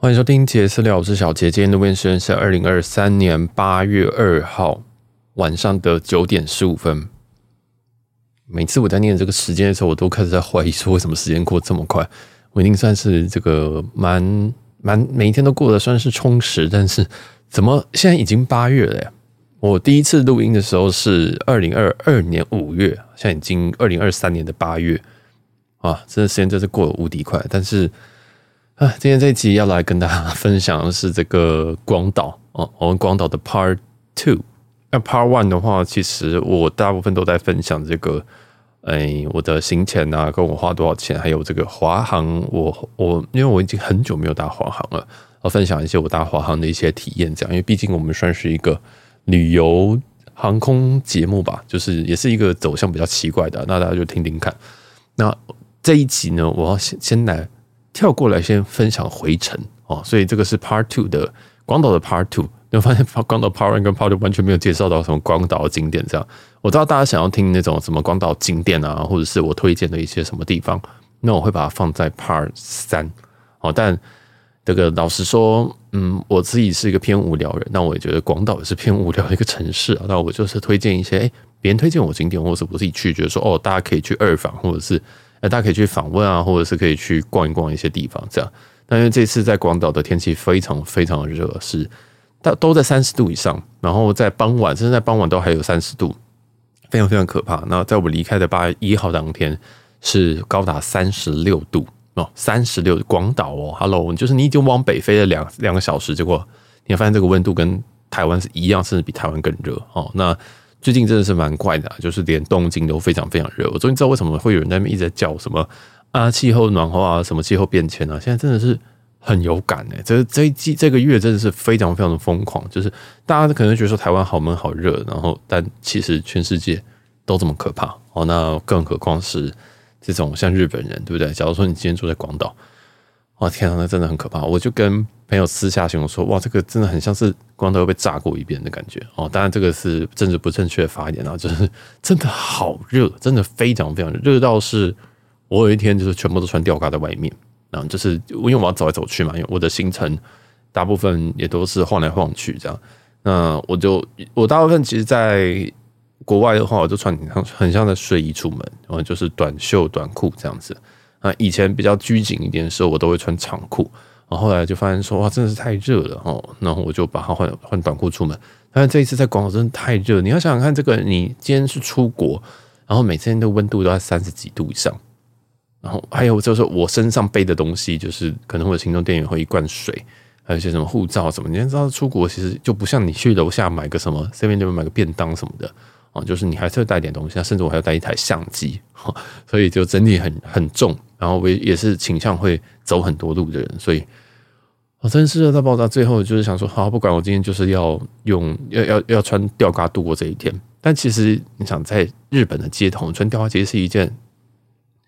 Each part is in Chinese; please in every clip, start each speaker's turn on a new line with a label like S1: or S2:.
S1: 欢迎收听杰私聊，我是小杰。今天的录音时间是二零二三年八月二号晚上的九点十五分。每次我在念这个时间的时候，我都开始在怀疑说，为什么时间过这么快？我已经算是这个蛮蛮每一天都过得算是充实，但是怎么现在已经八月了呀？我第一次录音的时候是二零二二年五月，现在已经二零二三年的八月啊，这个时间真是过得无敌快，但是。啊，今天这一集要来跟大家分享的是这个广岛哦，我们广岛的 Part Two。那 Part One 的话，其实我大部分都在分享这个，哎，我的行前啊，跟我花多少钱，还有这个华航，我我因为我已经很久没有搭华航了，我分享一些我搭华航的一些体验，这样，因为毕竟我们算是一个旅游航空节目吧，就是也是一个走向比较奇怪的，那大家就听听看。那这一集呢，我要先先来。跳过来先分享回程哦，所以这个是 Part Two 的广岛的 Part Two。你会发现 广岛 Part One 跟 Part Two 完全没有介绍到什么广岛景点，这样我知道大家想要听那种什么广岛景点啊，或者是我推荐的一些什么地方，那我会把它放在 Part 三哦。但这个老实说，嗯，我自己是一个偏无聊人，那我也觉得广岛也是偏无聊的一个城市。那我就是推荐一些诶，别人推荐我景点，或者是我自己去，觉得说哦，大家可以去二访，或者是。大家可以去访问啊，或者是可以去逛一逛一些地方，这样。那因为这次在广岛的天气非常非常的热，是它都在三十度以上，然后在傍晚，甚至在傍晚都还有三十度，非常非常可怕。那在我们离开的八月一号当天，是高达三十六度哦，三十六广岛哦，Hello，就是你已经往北飞了两两个小时，结果你发现这个温度跟台湾是一样，甚至比台湾更热哦。那最近真的是蛮怪的，就是连东京都非常非常热。我终于知道为什么会有人在那边一直在叫什么啊，气候暖化啊，什么气候变迁啊，现在真的是很有感哎。这这一季这个月真的是非常非常的疯狂，就是大家可能觉得说台湾好闷好热，然后但其实全世界都这么可怕哦。那更何况是这种像日本人，对不对？假如说你今天住在广岛，哇天啊，那真的很可怕。我就跟朋友私下形容说，哇，这个真的很像是光头被炸过一遍的感觉哦。当然，这个是政治不正确的发言啊，就是 真的好热，真的非常非常热，热到是我有一天就是全部都穿吊嘎在外面，然后就是因为我要走来走去嘛，因为我的行程大部分也都是晃来晃去这样。那我就我大部分其实在国外的话，我就穿很像很像在睡衣出门，然后就是短袖短裤这样子。那，以前比较拘谨一点的时候，我都会穿长裤。然后后来就发现说哇，真的是太热了哦，然后我就把它换换短裤出门。但是这一次在广州真的太热，你要想想看，这个你今天是出国，然后每天的温度都在三十几度以上，然后还有就是我身上背的东西，就是可能会有行动电源和一罐水，还有一些什么护照什么。你要知道出国其实就不像你去楼下买个什么这边那边买个便当什么的哦，就是你还是会带点东西，甚至我还要带一台相机，所以就整体很很重。然后我也是倾向会走很多路的人，所以我真是热到爆炸。最后就是想说，好，不管我今天就是要用要要要穿吊嘎度过这一天。但其实你想，在日本的街头穿吊嘎其实是一件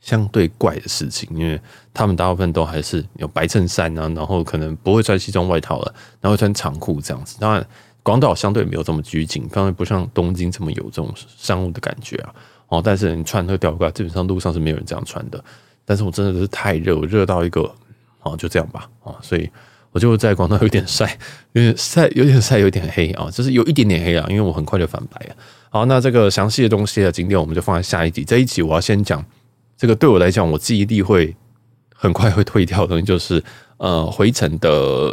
S1: 相对怪的事情，因为他们大部分都还是有白衬衫啊，然后可能不会穿西装外套了，然后穿长裤这样子。当然，广岛相对没有这么拘谨，当然不像东京这么有这种商务的感觉啊。哦，但是你穿那个吊嘎，基本上路上是没有人这样穿的。但是我真的是太热，我热到一个，啊，就这样吧，啊，所以我就在广岛有点晒，有点晒，有点晒，有点黑啊，就是有一点点黑啊，因为我很快就反白了。好，那这个详细的东西的景点我们就放在下一集。这一集我要先讲这个对我来讲，我记忆力会很快会退掉的东西，就是呃回程的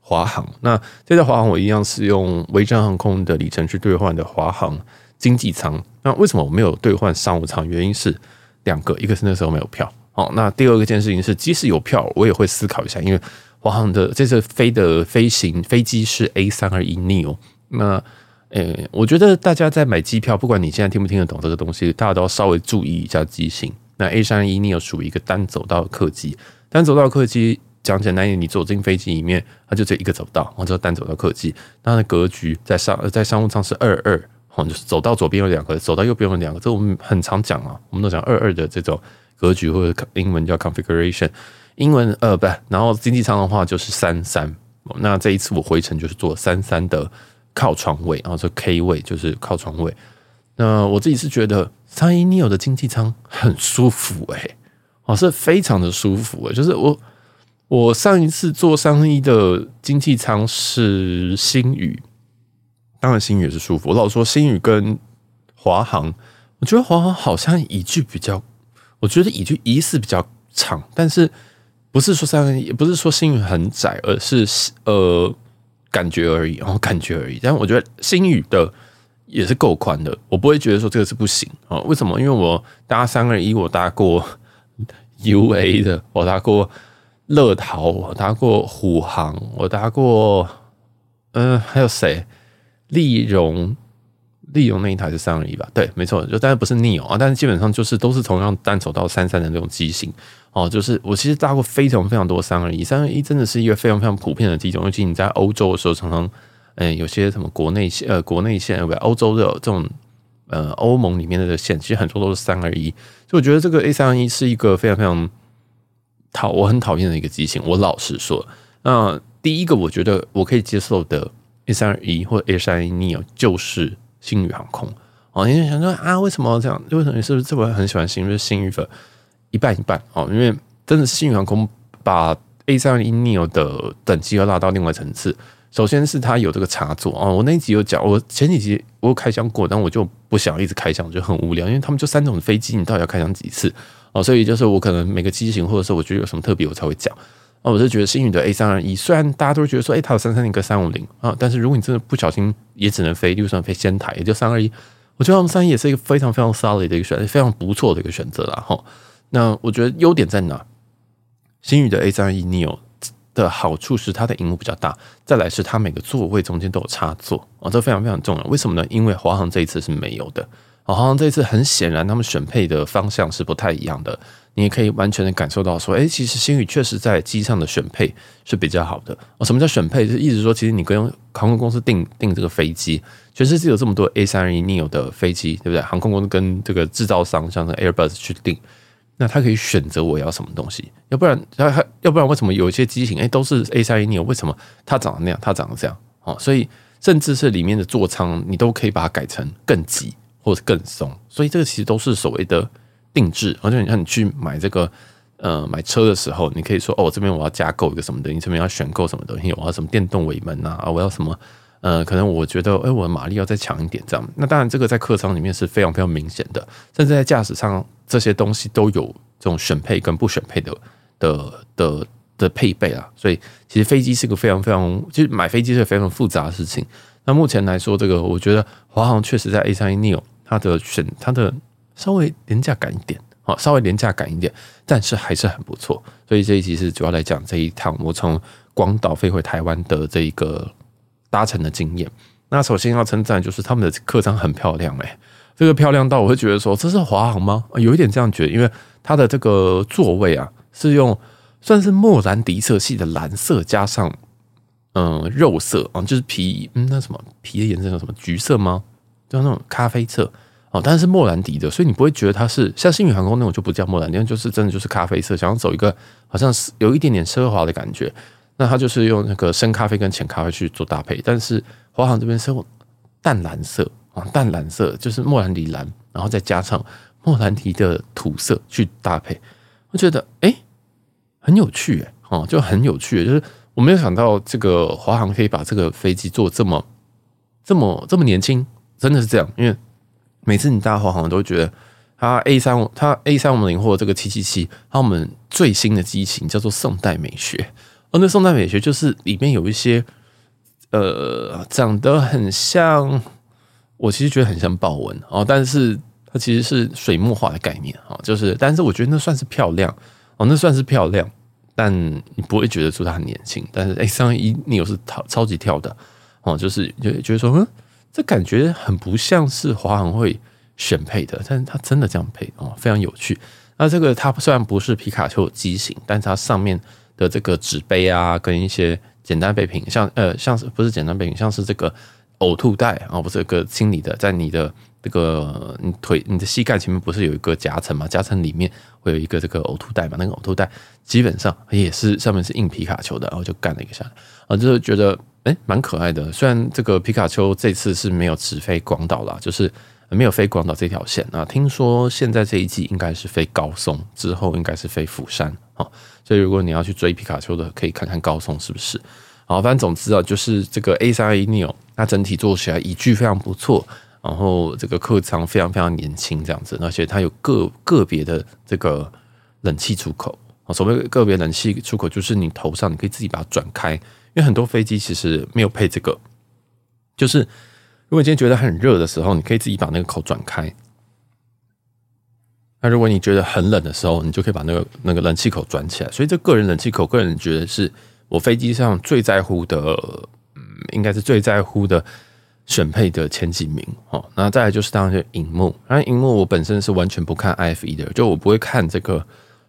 S1: 华航。那这个华航我一样是用维珍航空的里程去兑换的华航经济舱。那为什么我没有兑换商务舱？原因是两个，一个是那时候没有票。好，那第二个件事情是，即使有票，我也会思考一下，因为华航的这次飞的飞行飞机是 A 三二一 neo。那，呃，我觉得大家在买机票，不管你现在听不听得懂这个东西，大家都要稍微注意一下机型。那 A 三二一 neo 属于一个单走道客机，单走道客机讲简单一点，你走进飞机里面，它就这一个走道，我叫单走道客机。它的格局在商在商务舱是二二，好，就是走到左边有两个，走到右边有两个，这我们很常讲啊，我们都讲二二的这种。格局或者英文叫 configuration，英文呃不，然后经济舱的话就是三三。那这一次我回程就是坐三三的靠窗位，然后这 K 位就是靠窗位。那我自己是觉得三一 neo 的经济舱很舒服诶、欸，哦是非常的舒服诶、就是我我上一次做三一的经济舱是星宇，当然星宇也是舒服。我老说星宇跟华航，我觉得华航好像椅距比较，我觉得椅距疑似比较长，但是不是说三个一，也不是说星宇很窄，而是呃感觉而已，然后感觉而已。但我觉得星宇的也是够宽的，我不会觉得说这个是不行啊。为什么？因为我搭三二一，我搭过 UA 的，我搭过。乐桃，我搭过虎航，我搭过，嗯、还有谁？立荣，立荣那一台是三二一吧？对，没错，就但是不是 Neo 啊，但是基本上就是都是同样单手到三三的那种机型哦。就是我其实搭过非常非常多三二一，三二一真的是一个非常非常普遍的机种，尤其你在欧洲的时候，常常嗯、有些什么国内线呃国内线，不欧洲的这种呃欧盟里面的线，其实很多都是三二一，所以我觉得这个 A 三二一是一个非常非常。讨我很讨厌的一个机型，我老实说，那第一个我觉得我可以接受的 A 三二一或者 A 三二一 neo 就是星宇航空哦。你就想说啊，为什么这样？为什么你是不是这么很喜欢星宇？就是星宇粉一半一半哦，因为真的是星宇航空把 A 三二一 neo 的等级要拉到另外层次。首先是它有这个插座哦，我那一集有讲，我前几集我有开箱过，但我就不想一直开箱，就很无聊，因为他们就三种飞机，你到底要开箱几次？哦，所以就是我可能每个机型，或者是我觉得有什么特别，我才会讲。啊，我是觉得星宇的 A 三二一，虽然大家都觉得说，哎，它有三三零跟三五零啊，但是如果你真的不小心，也只能飞，就算飞仙台，也就三二一。我觉得他们三一也是一个非常非常 solid 的一个选择，非常不错的一个选择啦。哈，那我觉得优点在哪？星宇的 A 三二一 neo 的好处是它的荧幕比较大，再来是它每个座位中间都有插座啊，这非常非常重要。为什么呢？因为华航这一次是没有的。华航这一次很显然，他们选配的方向是不太一样的。你也可以完全的感受到，说，哎，其实星宇确实在机上的选配是比较好的。哦，什么叫选配？就是意思说，其实你跟航空公司订订这个飞机，全世界有这么多 A 三二一 neo 的飞机，对不对？航空公司跟这个制造商，像是 Airbus 去订，那他可以选择我要什么东西。要不然，他要不然为什么有一些机型，哎，都是 A 三二一 neo，为什么它长得那样，它长得这样？哦，所以甚至是里面的座舱，你都可以把它改成更挤。或者更松，所以这个其实都是所谓的定制。而且你看，你去买这个呃买车的时候，你可以说哦，这边我要加购一个什么东西，这边要选购什么东西，我要什么电动尾门啊，我要什么呃，可能我觉得哎，我的马力要再强一点这样。那当然，这个在客舱里面是非常非常明显的，甚至在驾驶舱这些东西都有这种选配跟不选配的的的的配备啊。所以其实飞机是个非常非常，其实买飞机是非常复杂的事情。那目前来说，这个我觉得华航确实在 A 三一 neo。它的选它的稍微廉价感一点，好，稍微廉价感一点，但是还是很不错。所以这一集是主要来讲这一趟我从广岛飞回台湾的这一个搭乘的经验。那首先要称赞就是他们的客舱很漂亮，哎，这个漂亮到我会觉得说这是华航吗？有一点这样觉得，因为它的这个座位啊是用算是莫兰迪色系的蓝色加上嗯肉色啊，就是皮嗯那什么皮的颜色叫什么橘色吗？就那种咖啡色哦，但是莫兰迪的，所以你不会觉得它是像星宇航空那种就不叫莫兰迪，就是真的就是咖啡色，想要走一个好像是有一点点奢华的感觉。那它就是用那个深咖啡跟浅咖啡去做搭配，但是华航这边是用淡蓝色啊，淡蓝色就是莫兰迪蓝，然后再加上莫兰迪的土色去搭配，我觉得哎、很有趣哎哦，就很有趣，就是我没有想到这个华航可以把这个飞机做这么这么这么年轻。真的是这样，因为每次你搭华航都觉得它 A 三，它 A 三五零或者这个七七七，它我们最新的机型叫做宋代美学。而那宋代美学就是里面有一些呃长得很像，我其实觉得很像豹纹哦，但是它其实是水墨画的概念啊，就是但是我觉得那算是漂亮哦，那算是漂亮，但你不会觉得说它很年轻。但是 A 三一你有是超超级跳的哦，就是就觉得说嗯。这感觉很不像是华航会选配的，但是它真的这样配哦，非常有趣。那这个它虽然不是皮卡丘机型，但是它上面的这个纸杯啊，跟一些简单备品，像呃像是不是简单备品，像是这个呕吐袋啊，不是一个清理的，在你的这个你腿你的膝盖前面不是有一个夹层嘛？夹层里面会有一个这个呕吐袋嘛？那个呕吐袋基本上也是上面是印皮卡丘的，然后就干了一个下来啊，就是觉得。哎，蛮可爱的。虽然这个皮卡丘这次是没有直飞广岛啦，就是没有飞广岛这条线啊。听说现在这一季应该是飞高松，之后应该是飞釜山啊。所以如果你要去追皮卡丘的，可以看看高松是不是。好，反正总之啊，就是这个 A320 Neo，它整体做起来一具非常不错，然后这个客舱非常非常年轻这样子，而且它有个个别的这个冷气出口啊。所谓个别冷气出口，就是你头上你可以自己把它转开，因为很多飞机其实没有配这个。就是如果今天觉得很热的时候，你可以自己把那个口转开。那如果你觉得很冷的时候，你就可以把那个那个冷气口转起来。所以这个人冷气口，个人觉得是我飞机上最在乎的，嗯，应该是最在乎的选配的前几名。哦，那再来就是当然是荧幕，然后荧幕我本身是完全不看 IFE 的，就我不会看这个。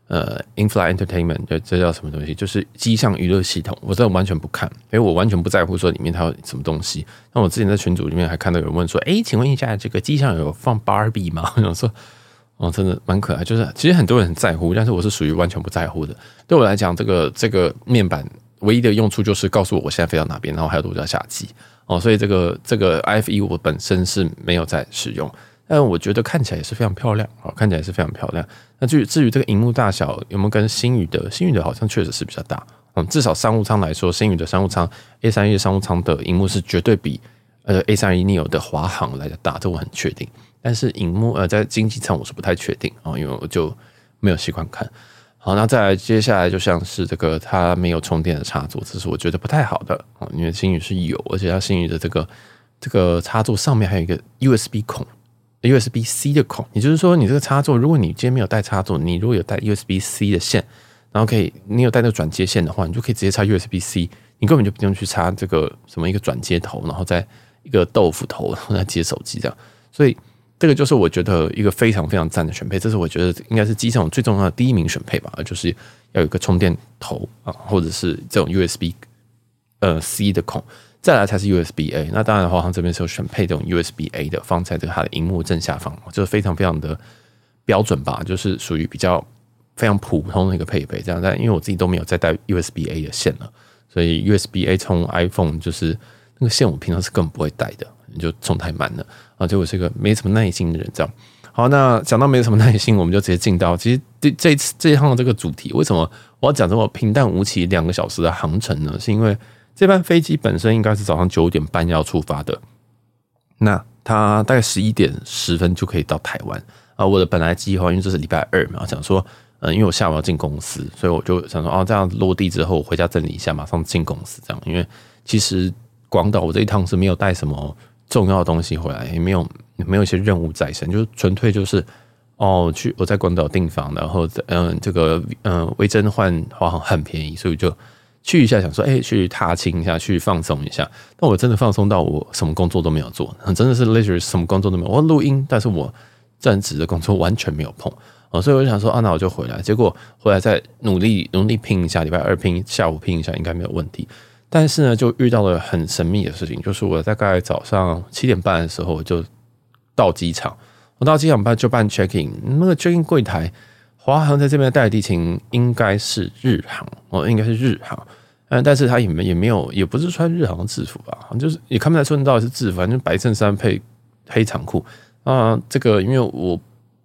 S1: 呃，In-flight Entertainment，这这叫什么东西？就是机上娱乐系统，我真的完全不看，因为我完全不在乎说里面它有什么东西。那我之前在群组里面还看到有人问说：“哎，请问一下，这个机上有放 Barbie 吗？” 我想说，哦，真的蛮可爱。就是其实很多人很在乎，但是我是属于完全不在乎的。对我来讲，这个这个面板唯一的用处就是告诉我我现在飞到哪边，然后还有多少下机哦。所以这个这个 IFE 我本身是没有在使用。但我觉得看起来也是非常漂亮啊，看起来也是非常漂亮。那至于至于这个荧幕大小有没有跟星宇的，星宇的好像确实是比较大，嗯，至少商务舱来说，星宇的商务舱 A 三一商务舱的荧幕是绝对比呃 A 三一 neo 的华航来的大，这我很确定。但是荧幕呃在经济舱我是不太确定啊，因为我就没有习惯看。好，那再来接下来就像是这个它没有充电的插座，这是我觉得不太好的啊，因为星宇是有，而且它星宇的这个这个插座上面还有一个 USB 孔。USB C 的孔，也就是说，你这个插座，如果你今天没有带插座，你如果有带 USB C 的线，然后可以，你有带那个转接线的话，你就可以直接插 USB C，你根本就不用去插这个什么一个转接头，然后再一个豆腐头，然后再接手机这样。所以这个就是我觉得一个非常非常赞的选配，这是我觉得应该是机上最重要的第一名选配吧，就是要有一个充电头啊，或者是这种 USB 呃 C 的孔。再来才是 USB A，那当然的话，华航这边是有选配这种 USB A 的，放在这个它的荧幕正下方，就是非常非常的标准吧，就是属于比较非常普通的一个配备。这样，但因为我自己都没有再带 USB A 的线了，所以 USB A 充 iPhone 就是那个线，我平常是根本不会带的，你就充太慢了啊，就我是一个没什么耐心的人。这样，好，那讲到没什么耐心，我们就直接进到其实这这次这一趟的这个主题，为什么我要讲这么平淡无奇两个小时的航程呢？是因为。这班飞机本身应该是早上九点半要出发的，那它大概十一点十分就可以到台湾啊。我的本来计划，因为这是礼拜二嘛，想说，嗯，因为我下午要进公司，所以我就想说，哦，这样落地之后我回家整理一下，马上进公司这样。因为其实广岛我这一趟是没有带什么重要的东西回来，也没有没有一些任务在身，就是纯粹就是哦，去我在广岛订房，然后嗯，这个嗯，维珍换华航很便宜，所以就。去一下，想说，哎、去踏青一下，去放松一下。但我真的放松到我什么工作都没有做，真的是 literally 什么工作都没有。我录音，但是我正职的工作完全没有碰，所以我就想说，啊，那我就回来。结果回来再努力努力拼一下，礼拜二拼，下午拼一下，应该没有问题。但是呢，就遇到了很神秘的事情，就是我大概早上七点半的时候我就到机场，我到机场办就办 check in，那个 check in 柜台。华航在这边的代理地勤应该是日航哦，应该是日航，嗯，但是他也没也没有，也不是穿日航制服吧，就是也看不太出来到底是制服，反正白衬衫配黑长裤啊。这个因为我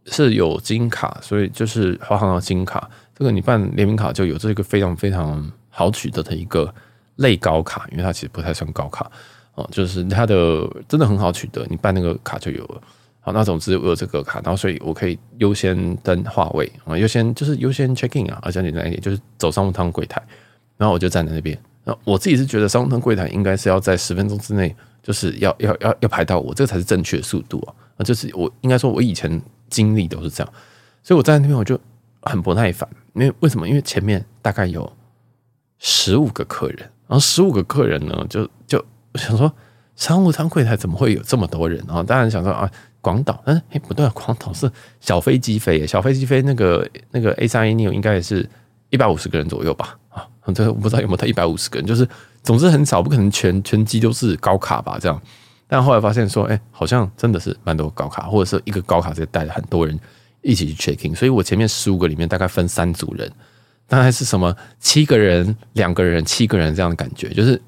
S1: 是有金卡，所以就是华航的金卡，这个你办联名卡就有这个非常非常好取得的一个类高卡，因为它其实不太算高卡哦，就是它的真的很好取得，你办那个卡就有了。好，那总之我有这个卡，然后所以我可以优先登话位啊，优先就是优先 check in 啊，而且简单一点，就是走商务舱柜台，然后我就站在那边。那我自己是觉得商务舱柜台应该是要在十分钟之内，就是要要要要排到我，这个才是正确的速度啊。啊，就是我应该说，我以前经历都是这样，所以我站在那边我就很不耐烦，因为为什么？因为前面大概有十五个客人，然后十五个客人呢，就就想说商务舱柜台怎么会有这么多人啊？当然想说啊。广岛，嗯，哎，不对，广岛是小飞机飞，小飞机飞那个那个 A320 neo 应该也是一百五十个人左右吧？啊，这我不知道有没有他一百五十个人，就是总之很少，不可能全全机都是高卡吧？这样，但后来发现说，哎，好像真的是蛮多高卡，或者是一个高卡直接带了很多人一起去 checking 所以我前面十五个里面大概分三组人，大概是什么七个人、两个人、七个人这样的感觉，就是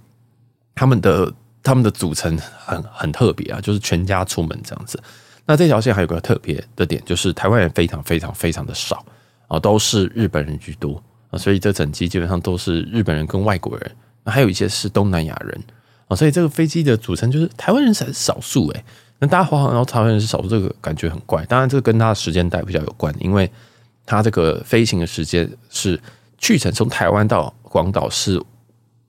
S1: 他们的他们的组成很很特别啊，就是全家出门这样子。那这条线还有个特别的点，就是台湾人非常非常非常的少啊，都是日本人居多啊，所以这整机基本上都是日本人跟外国人，那还有一些是东南亚人啊，所以这个飞机的组成就是台湾人才是少数诶。那大家华航然后台湾人是少数，这个感觉很怪。当然，这个跟它的时间带比较有关，因为它这个飞行的时间是去程从台湾到广岛是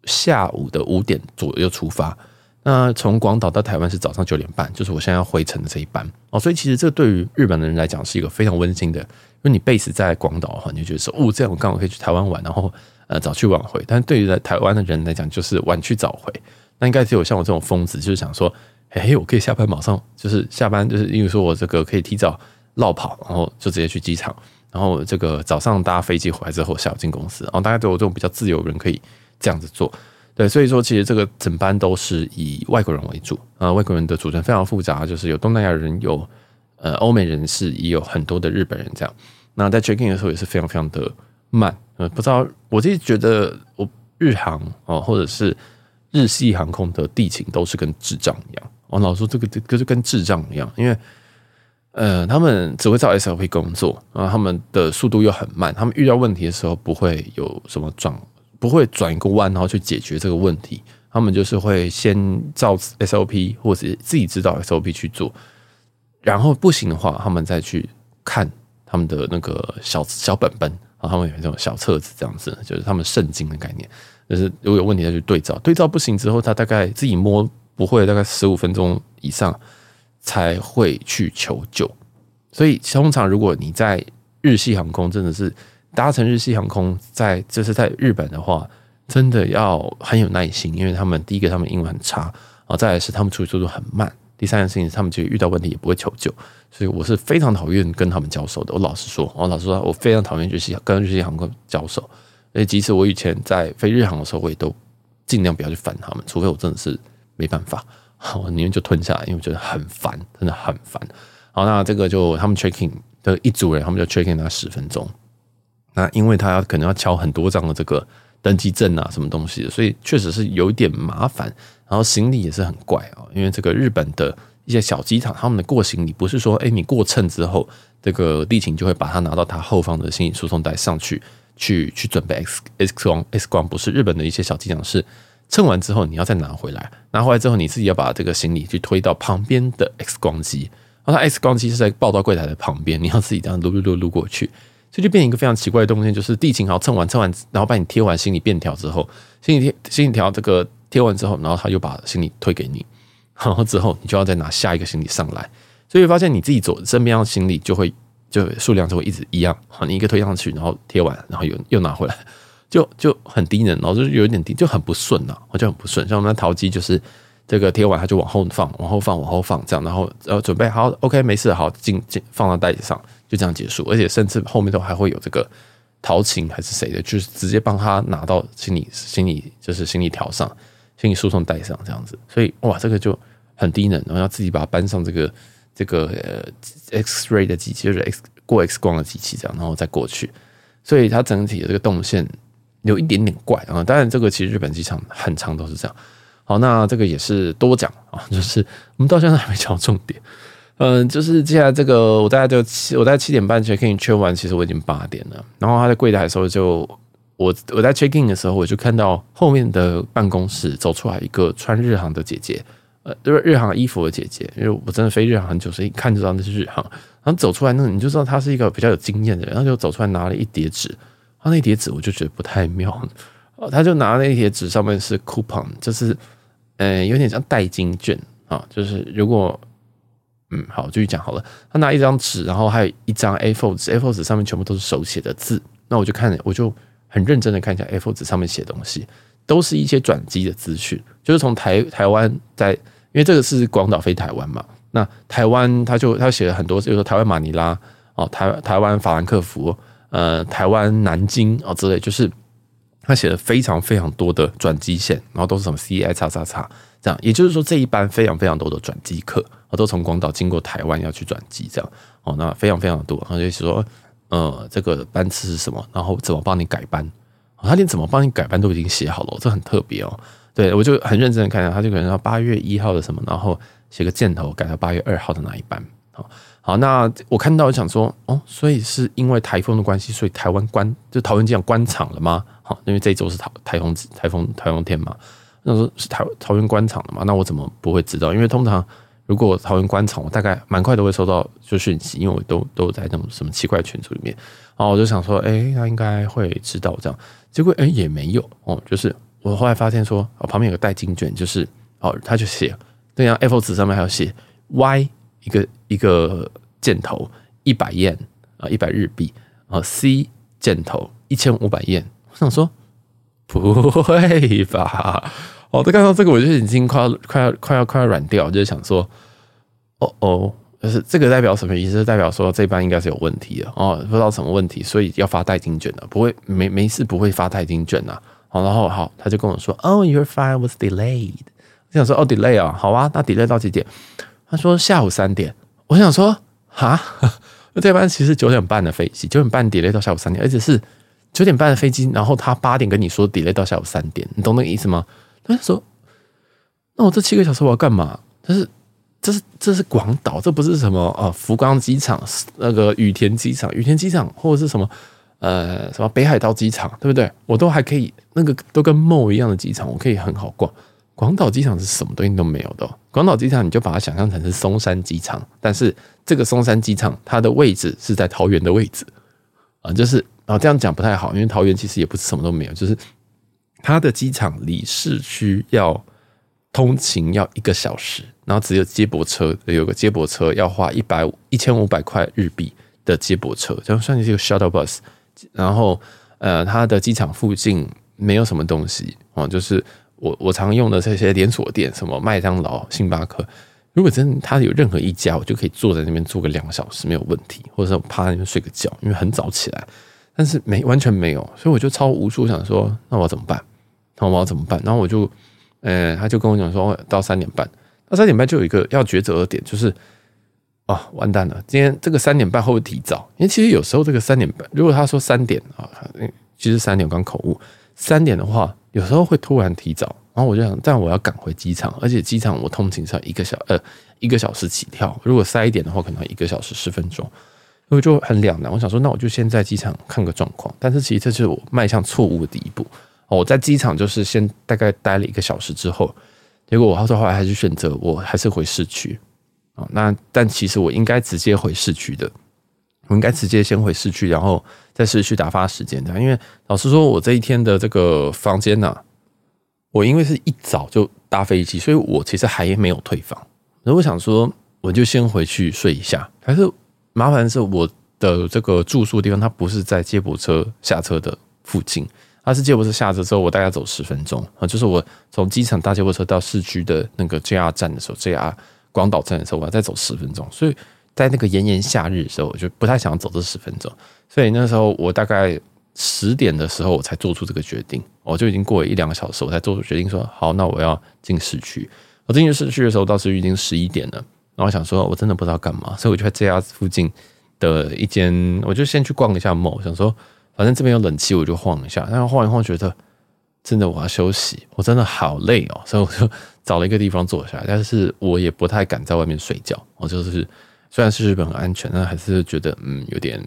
S1: 下午的五点左右出发，那从广岛到台湾是早上九点半，就是我现在要回程的这一班哦。所以其实这对于日本的人来讲是一个非常温馨的，因为你 base 在广岛的话，你就觉得说哦，这样我刚好可以去台湾玩，然后呃早去晚回。但对于在台湾的人来讲，就是晚去早回。那应该只有像我这种疯子，就是想说。哎，我可以下班马上就是下班，就是因为说我这个可以提早落跑，然后就直接去机场，然后这个早上搭飞机回来之后下午进公司，然后大概都有这种比较自由的人可以这样子做，对，所以说其实这个整班都是以外国人为主啊，外国人的组成非常复杂，就是有东南亚人，有呃欧美人士，也有很多的日本人这样。那在 check in 的时候也是非常非常的慢，呃，不知道我自己觉得我日航哦，或者是日系航空的地勤都是跟智障一样。我老说这个这个就跟智障一样，因为呃，他们只会照 SOP 工作，然后他们的速度又很慢，他们遇到问题的时候不会有什么状，不会转一个弯然后去解决这个问题，他们就是会先照 SOP 或者是自己知道 SOP 去做，然后不行的话，他们再去看他们的那个小小本本，然后他们有这种小册子这样子，就是他们圣经的概念，就是如果有问题再去对照，对照不行之后，他大概自己摸。不会，大概十五分钟以上才会去求救。所以通常如果你在日系航空，真的是搭乘日系航空，在就是在日本的话，真的要很有耐心，因为他们第一个他们英文很差，然后再来是他们处理速度很慢，第三件事情他们就遇到问题也不会求救。所以我是非常讨厌跟他们交手的。我老实说，我老实说，我非常讨厌日系跟日系航空交手。所以即使我以前在飞日航的时候，我也都尽量不要去烦他们，除非我真的是。没办法，我宁愿就吞下来，因为我觉得很烦，真的很烦。好，那这个就他们 checking 的一组人，他们就 checking 他十分钟。那因为他要可能要敲很多张的这个登机证啊，什么东西的，所以确实是有一点麻烦。然后行李也是很怪啊，因为这个日本的一些小机场，他们的过行李不是说，哎，你过秤之后，这个地勤就会把它拿到他后方的行李输送带上去，去去准备 X X 光 X 光，不是日本的一些小机场是。称完之后，你要再拿回来，拿回来之后，你自己要把这个行李去推到旁边的 X 光机，然后它 X 光机是在报到柜台的旁边，你要自己这样撸撸撸撸过去，所以就变一个非常奇怪的东西，就是地勤好称完称完，然后帮你贴完行李便条之后，行李贴行李条这个贴完之后，然后他又把行李推给你，然后之后你就要再拿下一个行李上来，所以发现你自己走身边的行李就会就数量就会一直一样，好，你一个推上去，然后贴完，然后又又拿回来。就就很低能，然后就有一点低，就很不顺呐，我就很不顺。像我们那桃机就是这个贴完，它就往后放，往后放，往后放，这样，然后呃准备好，OK，没事，好进进放到袋子上，就这样结束。而且甚至后面都还会有这个桃勤还是谁的，就是直接帮他拿到行李行李就是行李条上，行李输送带上这样子。所以哇，这个就很低能，然后要自己把它搬上这个这个呃 X-ray 的机器，就是 X 过 X 光的机器这样，然后再过去。所以它整体的这个动线。有一点点怪啊，当然这个其实日本机场很长都是这样。好，那这个也是多讲啊，就是我们到现在还没讲重点。嗯，就是接下来这个我大概就七，我在七点半 check in check 完，其实我已经八点了。然后他在柜台的时候就我我在 check in 的时候，我就看到后面的办公室走出来一个穿日航的姐姐，呃，就是日航衣服的姐姐，因为我真的飞日航很久，所以一看就知道那是日航。然后走出来那你就知道她是一个比较有经验的人，然后就走出来拿了一叠纸。他那叠纸我就觉得不太妙，哦，他就拿那叠纸上面是 coupon，就是，呃，有点像代金券啊，就是如果，嗯，好，继续讲好了。他拿一张纸，然后还有一张 A4 纸，A4 纸上面全部都是手写的字。那我就看，我就很认真的看一下 A4 纸上面写东西，都是一些转机的资讯，就是从台台湾在，因为这个是广岛飞台湾嘛，那台湾他就他写了很多，就是说台湾马尼拉哦，台台湾法兰克福。呃，台湾南京啊之类，就是他写了非常非常多的转机线，然后都是什么 C I 叉叉叉这样，也就是说这一班非常非常多的转机客，都从广岛经过台湾要去转机这样，哦，那非常非常多，然后就是说，呃，这个班次是什么，然后怎么帮你改班，他连怎么帮你改班都已经写好了，这很特别哦。对，我就很认真的看下，他就可能说八月一号的什么，然后写个箭头改到八月二号的那一班。好，好，那我看到我想说，哦，所以是因为台风的关系，所以台湾关就桃园机场关场了吗？好，因为这一周是台台风台风台风天嘛，那说是台桃园关场了嘛？那我怎么不会知道？因为通常如果桃园官场，我大概蛮快都会收到就讯息，因为我都都在那种什么奇怪群组里面。然后我就想说，哎、他应该会知道这样。结果哎、也没有哦，就是我后来发现说，哦旁边有个代金券，就是哦他就写，对呀 A4 纸上面还有写 Y 一个一个箭头一百 yen 啊一百日币啊 C 箭头一千五百 yen。我想说不会吧？哦，都看到这个我就已经快要快要快要快要软掉，就是想说，哦哦。就是这个代表什么意思？代表说这班应该是有问题的哦，不知道什么问题，所以要发代金券的，不会没没事不会发代金券呐。好，然后好，他就跟我说，哦，your flight was delayed。我想说，哦，delay 啊，好啊，那 delay 到几点？他说下午三点。我想说，哈，那 这班其实九点半的飞机，九点半 delay 到下午三点，而且是九点半的飞机，然后他八点跟你说 delay 到下午三点，你懂那个意思吗？他就说，那我这七个小时我要干嘛？但是。这是这是广岛，这不是什么啊？福冈机场、那个羽田机场、羽田机场或者是什么呃什么北海道机场，对不对？我都还可以，那个都跟梦一样的机场，我可以很好逛。广岛机场是什么东西都没有的。广岛机场你就把它想象成是松山机场，但是这个松山机场它的位置是在桃园的位置啊，就是啊这样讲不太好，因为桃园其实也不是什么都没有，就是它的机场离市区要通勤要一个小时。然后只有接驳车，有个接驳车要花一百五一千五百块日币的接驳车，就算是一个 shuttle bus。然后，呃，它的机场附近没有什么东西哦，就是我我常用的这些连锁店，什么麦当劳、星巴克。如果真的它有任何一家，我就可以坐在那边坐个两个小时没有问题，或者说趴那边睡个觉，因为很早起来。但是没完全没有，所以我就超无助，想说那我怎么办？那我要怎么办？然后我就，呃，他就跟我讲说到三点半。到三点半就有一个要抉择的点，就是啊、完蛋了！今天这个三点半会不会提早？因为其实有时候这个三点半，如果他说三点啊，其实三点刚口误，三点的话，有时候会突然提早。然后我就想，但我要赶回机场，而且机场我通勤上一个小呃一个小时起跳，如果塞一点的话，可能一个小时十分钟，所以就很两难。我想说，那我就先在机场看个状况。但是其实这是我迈向错误的第一步。我在机场就是先大概待了一个小时之后。结果我后头后来还是选择，我还是回市区啊。那但其实我应该直接回市区的，我应该直接先回市区，然后在市区打发时间的。因为老实说，我这一天的这个房间呢，我因为是一早就搭飞机，所以我其实还没有退房。那我想说，我就先回去睡一下。还是麻烦的是，我的这个住宿地方，它不是在接驳车下车的附近。他是接驳车下车之后，我大概走十分钟啊，就是我从机场搭接驳车到市区的那个 JR 站的时候，JR 广岛站的时候，我要再走十分钟。所以在那个炎炎夏日的时候，我就不太想走这十分钟。所以那时候我大概十点的时候，我才做出这个决定。我就已经过了一两个小时，我才做出决定说，好，那我要进市区。我进去市区的时候，当时已经十一点了。然后想说，我真的不知道干嘛，所以我就在 JR 附近的一间，我就先去逛了一下 mall，想说。反正这边有冷气，我就晃一下。然后晃一晃，觉得真的我要休息，我真的好累哦，所以我就 找了一个地方坐下来。但是我也不太敢在外面睡觉。我就是虽然是日本很安全，但还是觉得嗯有点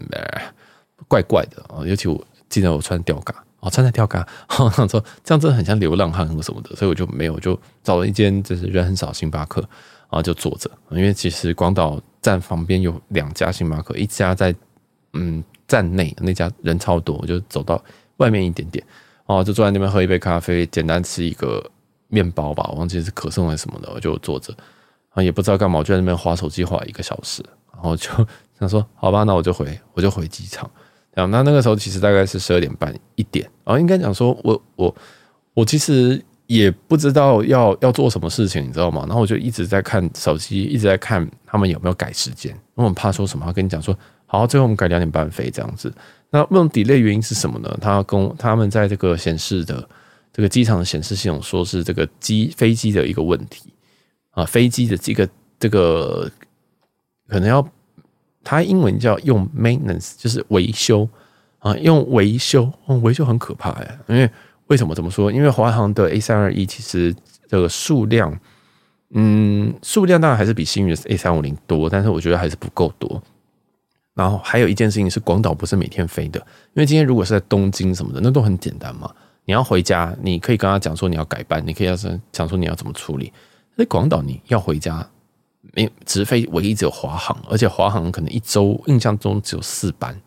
S1: 怪怪的啊。尤其我记得我穿吊嘎，哦穿在吊嘎，我想说这样真的很像流浪汉或什么的，所以我就没有就找了一间就是人很少星巴克，然后就坐着。因为其实广岛站旁边有两家星巴克，一家在嗯。站内那家人超多，我就走到外面一点点，哦，就坐在那边喝一杯咖啡，简单吃一个面包吧，我忘记是可颂还是什么的，我就坐着，啊，也不知道干嘛，我就在那边划手机划一个小时，然后就 想说，好吧，那我就回，我就回机场。这样，那那个时候其实大概是十二点半一点，然后应该讲说我我我其实也不知道要要做什么事情，你知道吗？然后我就一直在看手机，一直在看他们有没有改时间，我很怕说什么，跟你讲说。好，最后我们改两点半飞这样子。那问 delay 原因是什么呢？他跟他们在这个显示的这个机场的显示系统说是这个机飞机的一个问题啊，飞机的这个这个可能要，它英文叫用 maintenance，就是维修啊，用维修，维修很可怕呀，因为为什么这么说？因为华航的 A 三二一其实这个数量嗯，数量当然还是比星宇的 A 三五零多，但是我觉得还是不够多。然后还有一件事情是，广岛不是每天飞的，因为今天如果是在东京什么的，那都很简单嘛。你要回家，你可以跟他讲说你要改班，你可以要是讲说你要怎么处理。在广岛你要回家，没直飞唯一只有华航，而且华航可能一周印象中只有四班，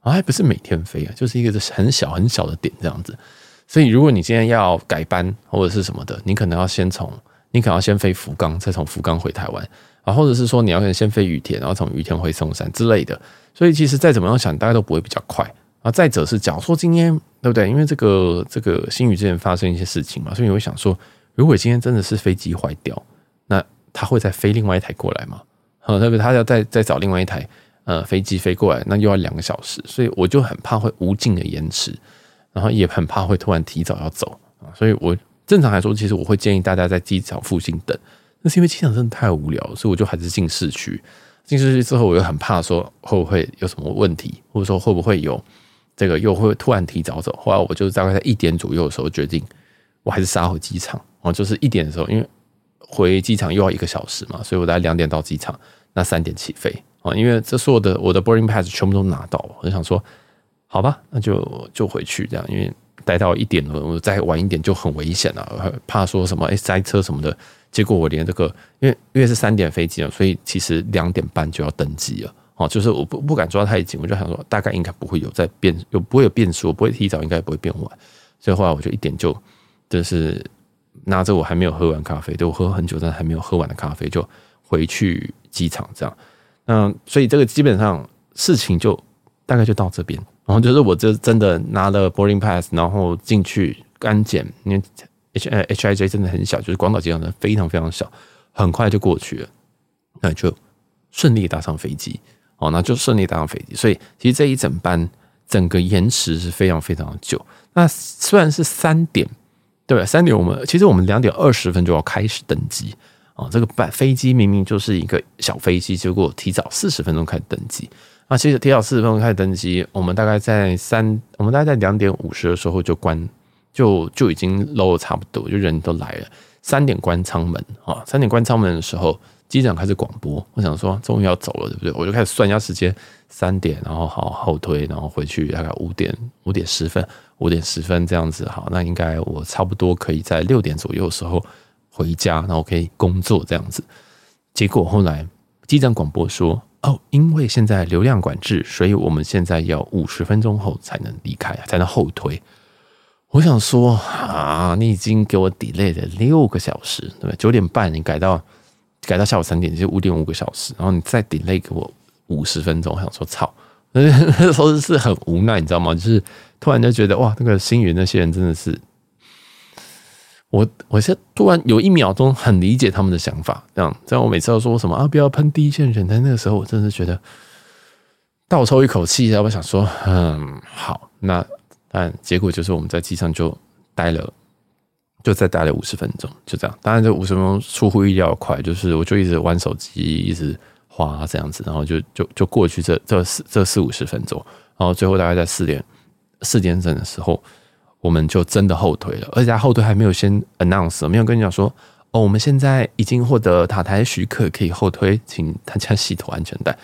S1: 啊，还不是每天飞啊，就是一个很小很小的点这样子。所以如果你今天要改班或者是什么的，你可能要先从你可能要先飞福冈，再从福冈回台湾。啊，或者是说你要先飞羽田，然后从羽田回松山之类的，所以其实再怎么样想，大家都不会比较快啊。再者是，假如说今天对不对？因为这个这个新宇之前发生一些事情嘛，所以你会想说，如果今天真的是飞机坏掉，那他会再飞另外一台过来吗？好，特别他要再再找另外一台呃飞机飞过来，那又要两个小时，所以我就很怕会无尽的延迟，然后也很怕会突然提早要走啊。所以我正常来说，其实我会建议大家在机场附近等。那是因为机场真的太无聊，所以我就还是进市区。进市区之后，我又很怕说会不会有什么问题，或者说会不会有这个又会突然提早走。后来我就大概在一点左右的时候决定，我还是杀回机场。哦，就是一点的时候，因为回机场又要一个小时嘛，所以我大概两点到机场，那三点起飞。哦，因为这所有的我的 boarding pass 全部都拿到了，我就想说，好吧，那就就回去这样，因为待到一点了，我再晚一点就很危险了，怕说什么哎塞车什么的。结果我连这个，因为因为是三点飞机了，所以其实两点半就要登机了。哦，就是我不不敢抓太紧，我就想说大概应该不会有在变，有不会有变数，不会提早，应该也不会变晚。所以后来我就一点就就是拿着我还没有喝完咖啡，对，我喝很久但还没有喝完的咖啡，就回去机场这样。那所以这个基本上事情就大概就到这边。然后就是我这真的拿了 boarding pass，然后进去安检，因为。H 呃 H I J 真的很小，就是广岛机场真的非常非常小，很快就过去了，那就顺利搭上飞机哦，那就顺利搭上飞机。所以其实这一整班整个延迟是非常非常久。那虽然是三点，对吧？三点我们其实我们两点二十分就要开始登机啊。这个班飞机明明就是一个小飞机，结果提早四十分钟开始登机。那其实提早四十分钟开始登机，我们大概在三，我们大概在两点五十的时候就关。就就已经 low 了差不多，就人都来了。三点关舱门啊，三点关舱门的时候，机长开始广播。我想说，终于要走了，对不对？我就开始算一下时间，三点，然后好后推，然后回去大概五点五点十分，五点十分这样子。好，那应该我差不多可以在六点左右的时候回家，然后可以工作这样子。结果后来机长广播说：“哦，因为现在流量管制，所以我们现在要五十分钟后才能离开，才能后推。”我想说啊，你已经给我 delay 了六个小时，对不对？九点半你改到改到下午三点，就五点五个小时，然后你再 delay 给我五十分钟。我想说，操，那时候是很无奈，你知道吗？就是突然就觉得哇，那个星云那些人真的是，我我现在突然有一秒钟很理解他们的想法，这样，这样我每次都说什么啊，不要喷第一线人，但那个时候我真的是觉得倒抽一口气，然后我想说，嗯，好，那。但结果就是我们在机上就待了，就再待了五十分钟，就这样。当然这五十分钟出乎意料快，就是我就一直玩手机，一直滑这样子，然后就就就过去这这四这四五十分钟，然后最后大概在四点四点整的时候，我们就真的后退了，而且他后退还没有先 announce，没有跟你讲说哦，我们现在已经获得塔台许可，可以后推，请大家系妥安全带。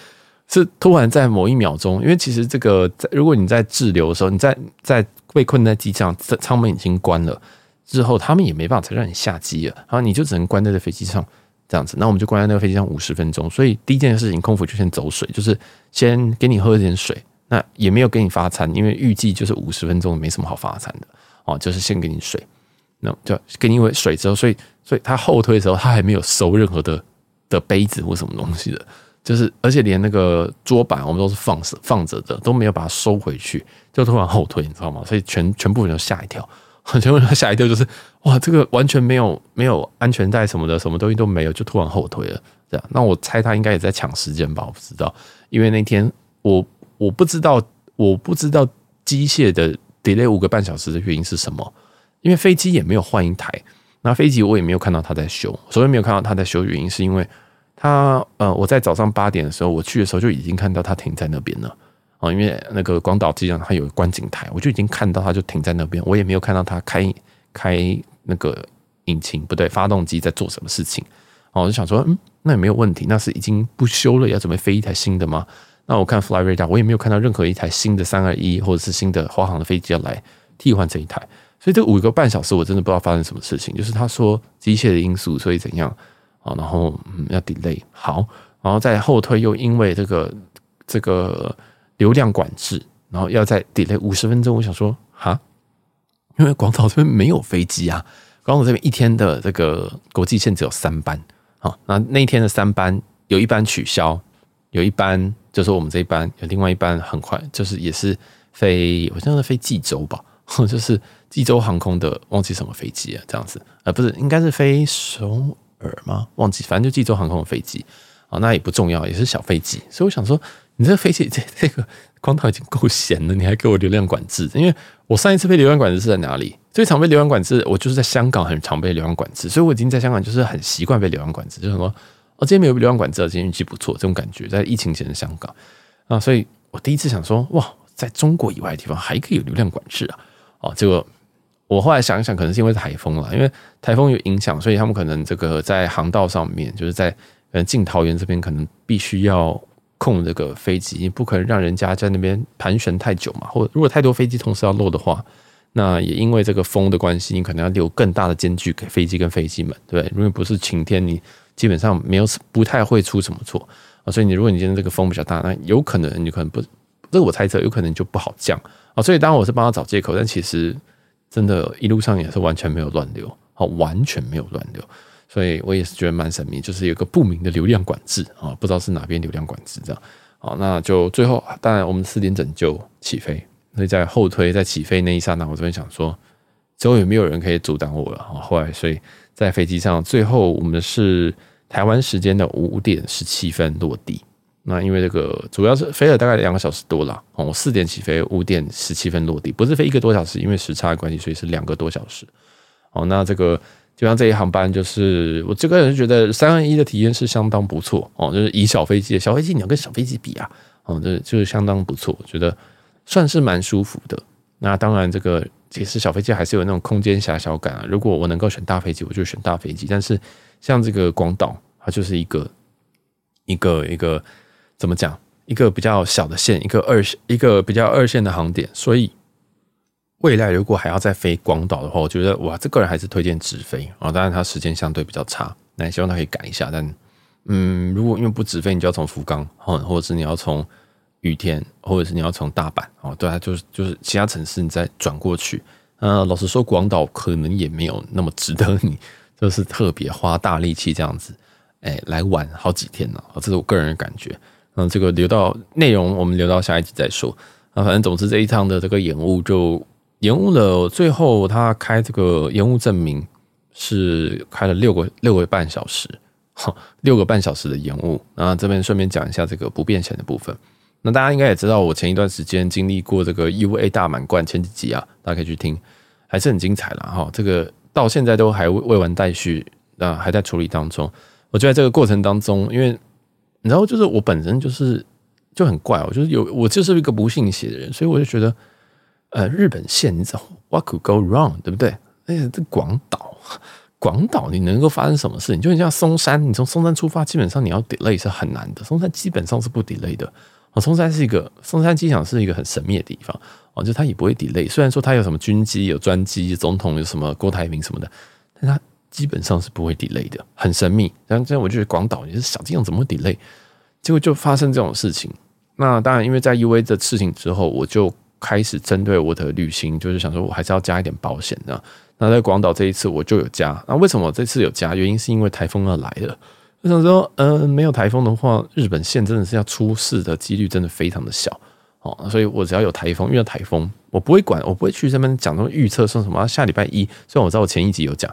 S1: 是突然在某一秒钟，因为其实这个在，如果你在滞留的时候，你在在被困在机上，舱门已经关了之后，他们也没办法再让你下机了，然后你就只能关在这飞机上这样子。那我们就关在那个飞机上五十分钟。所以第一件事情，空服就先走水，就是先给你喝一点水。那也没有给你发餐，因为预计就是五十分钟没什么好发餐的哦，就是先给你水，那就给你一杯水之后，所以所以他后推的时候，他还没有收任何的的杯子或什么东西的。就是，而且连那个桌板我们都是放着放着的，都没有把它收回去，就突然后退，你知道吗？所以全全部人都吓一跳，全部人都吓一跳，就是哇，这个完全没有没有安全带什么的，什么东西都没有，就突然后退了。这样，那我猜他应该也在抢时间吧？我不知道，因为那天我我不知道我不知道机械的 delay 五个半小时的原因是什么，因为飞机也没有换一台，那飞机我也没有看到他在修，所以没有看到他在修，原因是因为。他呃，我在早上八点的时候，我去的时候就已经看到他停在那边了啊，因为那个广岛机场它有观景台，我就已经看到他就停在那边，我也没有看到他开开那个引擎不对，发动机在做什么事情我就想说，嗯，那也没有问题，那是已经不修了，要准备飞一台新的吗？那我看 Flyrad，我也没有看到任何一台新的三二一或者是新的华航的飞机要来替换这一台，所以这五个半小时我真的不知道发生什么事情。就是他说机械的因素，所以怎样啊？然后嗯，要 delay 好，然后再后退又因为这个这个流量管制，然后要再 delay 五十分钟。我想说哈，因为广岛这边没有飞机啊，广岛这边一天的这个国际线只有三班，好，那那一天的三班有一班取消，有一班。就是我们这一班有另外一班很快，就是也是飞，我像是飞济州吧，就是济州航空的，忘记什么飞机啊，这样子，呃，不是，应该是飞首尔吗？忘记，反正就济州航空的飞机啊，那也不重要，也是小飞机。所以我想说，你这飞机这这个广岛已经够闲了，你还给我流量管制？因为我上一次被流量管制是在哪里？最常被流量管制，我就是在香港，很常被流量管制，所以我已经在香港就是很习惯被流量管制，就是说。哦，今天没有流量管制，今天运气不错，这种感觉在疫情前的香港啊，所以我第一次想说，哇，在中国以外的地方还可以有流量管制啊！哦，结果我后来想一想，可能是因为台风了，因为台风有影响，所以他们可能这个在航道上面，就是在呃进桃园这边，可能必须要控这个飞机，你不可能让人家在那边盘旋太久嘛，或如果太多飞机同时要落的话，那也因为这个风的关系，你可能要留更大的间距给飞机跟飞机们，对不对？因为不是晴天，你。基本上没有不太会出什么错啊，所以你如果你今天这个风比较大，那有可能你可能不，这个我猜测有可能就不好降啊。所以当然我是帮他找借口，但其实真的一路上也是完全没有乱流，好，完全没有乱流，所以我也是觉得蛮神秘，就是有个不明的流量管制啊，不知道是哪边流量管制这样。好，那就最后当然我们四点整就起飞，所以在后推在起飞那一刹那，我这边想说，之后有没有人可以阻挡我了？后来所以。在飞机上，最后我们是台湾时间的五点十七分落地。那因为这个主要是飞了大概两个小时多了，哦，我四点起飞，五点十七分落地，不是飞一个多小时，因为时差的关系，所以是两个多小时。哦，那这个就像这一航班，就是我这个人觉得三二一的体验是相当不错哦，就是以小飞机小飞机，你要跟小飞机比啊，哦，这就是相当不错，我觉得算是蛮舒服的。那当然，这个其实小飞机还是有那种空间狭小感啊。如果我能够选大飞机，我就选大飞机。但是像这个广岛，它就是一个一个一个怎么讲？一个比较小的线，一个二一个比较二线的航点。所以未来如果还要再飞广岛的话，我觉得哇，这个人还是推荐直飞啊。当然，它时间相对比较差，那希望它可以改一下。但嗯，如果因为不直飞，你就要从福冈，或者是你要从。雨天，或者是你要从大阪哦，对啊，就是就是其他城市你再转过去。呃，老实说，广岛可能也没有那么值得你，就是特别花大力气这样子，哎，来玩好几天呢。这是我个人的感觉。嗯，这个留到内容，我们留到下一集再说。啊，反正总之这一趟的这个延误就延误了，最后他开这个延误证明是开了六个六个半小时，哈六个半小时的延误。然后这边顺便讲一下这个不变险的部分。那大家应该也知道，我前一段时间经历过这个 UA 大满贯前几集啊，大家可以去听，还是很精彩啦哈。这个到现在都还未完待续，啊，还在处理当中。我觉得这个过程当中，因为你知道，就是我本身就是就很怪，我就是有我就是一个不信邪的人，所以我就觉得，呃，日本线你知道 What could go wrong，对不对？哎呀，这广岛，广岛你能够发生什么事？你就像松山，你从松山出发，基本上你要 delay 是很难的，松山基本上是不 delay 的。哦松山是一个松山机场是一个很神秘的地方哦，就它也不会 delay。虽然说它有什么军机、有专机、总统有什么郭台铭什么的，但它基本上是不会 delay 的，很神秘。然后这样我觉得广岛也是小机场怎么会 delay？结果就发生这种事情。那当然，因为在 UA 的事情之后，我就开始针对我的旅行，就是想说我还是要加一点保险的。那在广岛这一次我就有加。那为什么我这次有加？原因是因为台风要来了。我想说，嗯、没有台风的话，日本线真的是要出事的几率真的非常的小哦。所以我只要有台风，遇到台风，我不会管，我不会去这边讲什么预测说什么下礼拜一。虽然我知道我前一集有讲，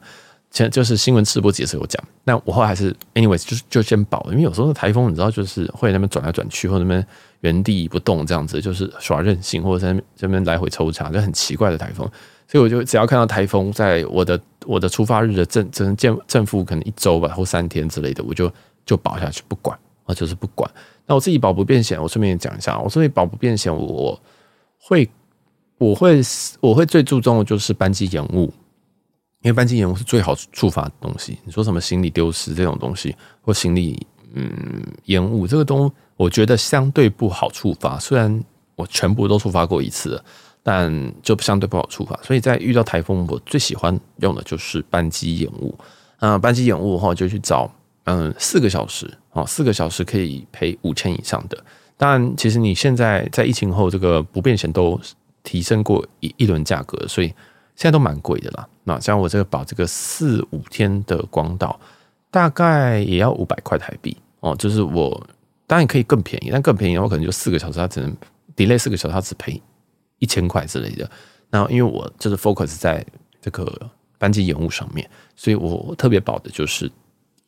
S1: 前就是新闻直播解释有讲，那我后来还是 anyways 就是就先保，因为有时候台风你知道就是会那边转来转去，或那边原地不动这样子，就是耍任性，或者在这边来回抽查，就很奇怪的台风。所以我就只要看到台风，在我的我的出发日的正正正正负可能一周吧，或三天之类的，我就就保下去不管，啊，就是不管。那我自己保不变险，我顺便也讲一下，我所以保不变险，我会我会我会最注重的就是班机延误，因为班机延误是最好触发的东西。你说什么行李丢失这种东西，或行李嗯延误这个东，我觉得相对不好触发。虽然我全部都触发过一次，但就相对不好触发。所以在遇到台风，我最喜欢用的就是班机延误。啊，班机延误的话，就去找嗯四个小时啊，四个小时可以赔五千以上的。当然，其实你现在在疫情后，这个不便险都提升过一一轮价格，所以。现在都蛮贵的啦，那像我这个保这个四五天的光岛，大概也要五百块台币哦。就是我当然可以更便宜，但更便宜的话，可能就四个小时，它只能 delay 四个小时，它只赔一千块之类的。那因为我就是 focus 在这个班机延误上面，所以我特别保的就是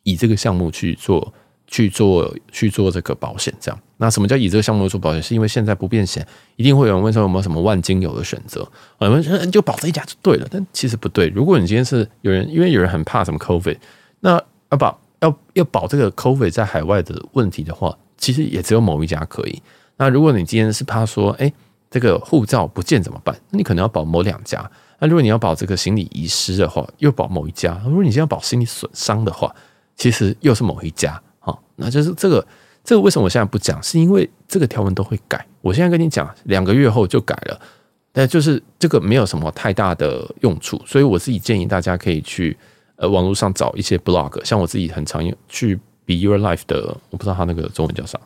S1: 以这个项目去做。去做去做这个保险，这样。那什么叫以这个项目做保险？是因为现在不便险，一定会有人问说有没有什么万金油的选择？我们说就保这一家就对了，但其实不对。如果你今天是有人，因为有人很怕什么 COVID，那要保要要保这个 COVID 在海外的问题的话，其实也只有某一家可以。那如果你今天是怕说，哎，这个护照不见怎么办？那你可能要保某两家。那如果你要保这个行李遗失的话，又保某一家。如果你今天要保行李损伤的话，其实又是某一家。那就是这个，这个为什么我现在不讲？是因为这个条文都会改。我现在跟你讲，两个月后就改了，但就是这个没有什么太大的用处，所以我自己建议大家可以去呃网络上找一些 blog，像我自己很常用去 Be Your Life 的，我不知道他那个中文叫啥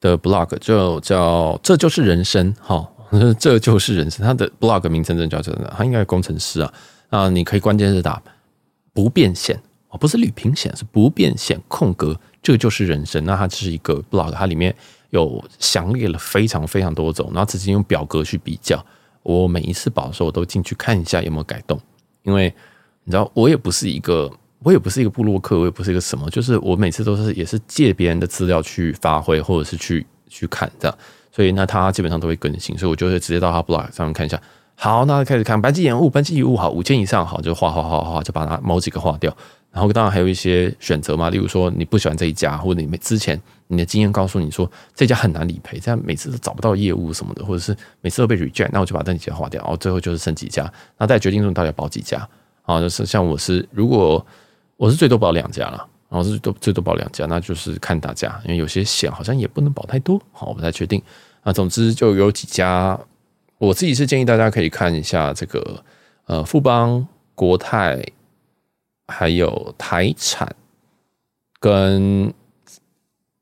S1: 的 blog，就叫这就是人生，哈，这就是人生。他的 blog 名称真的叫真的，他应该是工程师啊啊，你可以关键是打不变现。哦，不是旅平显，是不变显空格，这个就是人生。那它只是一个 blog，它里面有详列了非常非常多种，然后直接用表格去比较。我每一次保的时候，我都进去看一下有没有改动，因为你知道，我也不是一个，我也不是一个布洛克，我也不是一个什么，就是我每次都是也是借别人的资料去发挥，或者是去去看这样。所以那他基本上都会更新，所以我就会直接到他 blog 上面看一下。好，那开始看班机延误，班机延误好五千以上好，就划划划划，就把它某几个划掉。然后当然还有一些选择嘛，例如说你不喜欢这一家，或者你们之前你的经验告诉你说这家很难理赔，这样每次都找不到业务什么的，或者是每次都被 reject，那我就把那几家划掉，然后最后就是剩几家，那再决定说你到底要保几家啊？就是像我是如果我是最多保两家了，然后是最最多保两家，那就是看大家，因为有些险好像也不能保太多，好，我不太确定啊。总之就有几家，我自己是建议大家可以看一下这个呃富邦国泰。还有台产，跟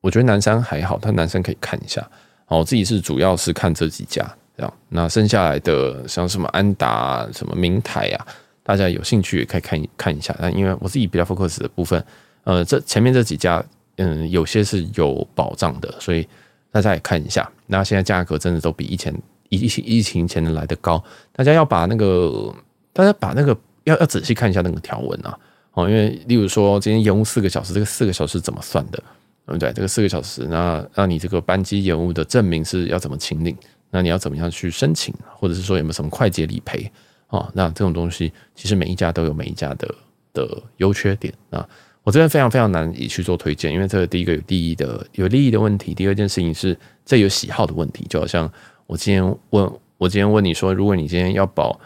S1: 我觉得南山还好，但南山可以看一下。我自己是主要是看这几家这样，那剩下来的像什么安达、什么明台啊，大家有兴趣也可以看看一下。但因为我自己比较 focus 的部分，呃，这前面这几家，嗯，有些是有保障的，所以大家也看一下。那现在价格真的都比以前疫情疫情前来的高，大家要把那个，大家把那个要要仔细看一下那个条文啊。哦，因为例如说今天延误四个小时，这个四个小时怎么算的？对不对？这个四个小时，那那你这个班机延误的证明是要怎么请领？那你要怎么样去申请？或者是说有没有什么快捷理赔？哦，那这种东西其实每一家都有每一家的的优缺点啊。我这边非常非常难以去做推荐，因为这个第一个有利益的有利益的问题，第二件事情是这有喜好的问题。就好像我今天问我今天问你说，如果你今天要保。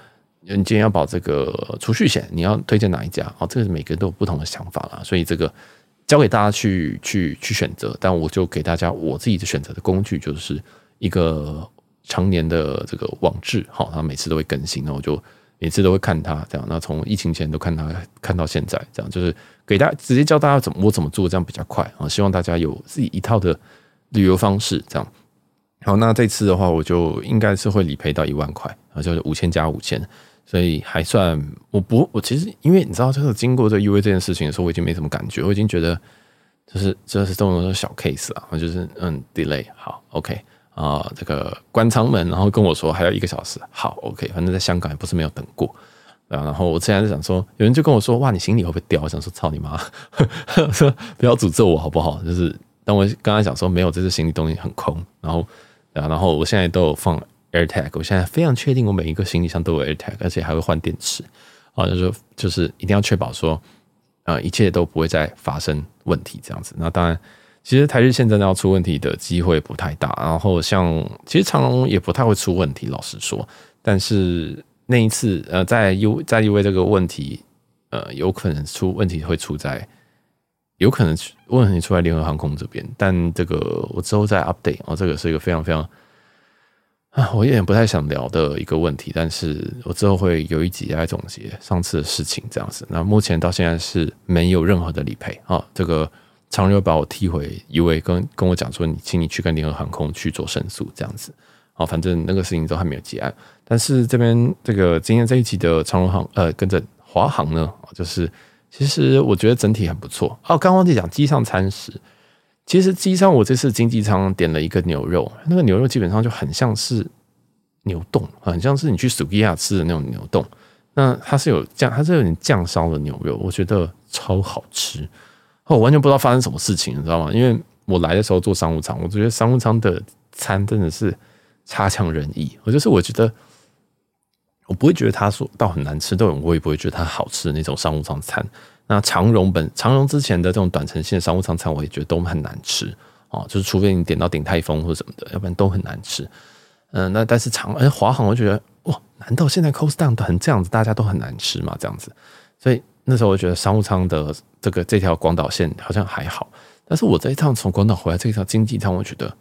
S1: 你今天要保这个储蓄险，你要推荐哪一家？哦，这个每个人都有不同的想法啦，所以这个交给大家去去去选择。但我就给大家我自己的选择的工具，就是一个常年的这个网志，好，它每次都会更新，那我就每次都会看它这样。那从疫情前都看它看到现在，这样就是给大家直接教大家怎么我怎么做，这样比较快啊。希望大家有自己一套的旅游方式，这样。好，那这次的话，我就应该是会理赔到一万块，啊，就是五千加五千。所以还算，我不，我其实因为你知道，这个经过这 UA 这件事情的时候，我已经没什么感觉，我已经觉得就是这是这种小 case 啊，就是嗯 delay 好 OK 啊、这个关舱门，然后跟我说还要一个小时，好 OK，反正在香港也不是没有等过，然后我之前就想说，有人就跟我说，哇，你行李会不会掉？我想说，操你妈，说不要诅咒我好不好？就是当我刚才想说没有，这次行李东西很空，然后然后我现在都有放。AirTag，我现在非常确定，我每一个行李箱都有 AirTag，而且还会换电池啊，就是就是一定要确保说，呃，一切都不会再发生问题这样子。那当然，其实台日线真的要出问题的机会不太大。然后像其实长荣也不太会出问题，老实说。但是那一次呃，在 U 在 U A 这个问题，呃，有可能出问题会出在，有可能问题出在联合航空这边，但这个我之后再 update 哦，这个是一个非常非常。啊，我有点不太想聊的一个问题，但是我之后会有一集来总结上次的事情，这样子。那目前到现在是没有任何的理赔啊。这个长荣把我踢回 UA，跟跟我讲说，你请你去跟联合航空去做申诉，这样子。啊，反正那个事情都还没有结案。但是这边这个今天这一集的长荣航，呃，跟着华航呢，就是其实我觉得整体很不错。哦，刚忘记讲机上餐食。其实机上我这次经济舱点了一个牛肉，那个牛肉基本上就很像是牛冻，很像是你去苏吉亚吃的那种牛冻。那它是有酱，它是有点酱烧的牛肉，我觉得超好吃。我完全不知道发生什么事情，你知道吗？因为我来的时候坐商务舱，我觉得商务舱的餐真的是差强人意。我就是我觉得我不会觉得它说到很难吃，但我也不会觉得它好吃的那种商务舱餐。那长荣本长荣之前的这种短程线商务舱餐，我也觉得都很难吃哦，就是除非你点到鼎泰丰或者什么的，要不然都很难吃。嗯，那但是长哎华航，我觉得哇，难道现在 cost down 都很这样子，大家都很难吃吗？这样子，所以那时候我觉得商务舱的这个这条广岛线好像还好，但是我这一趟从广岛回来这一条经济舱，我觉得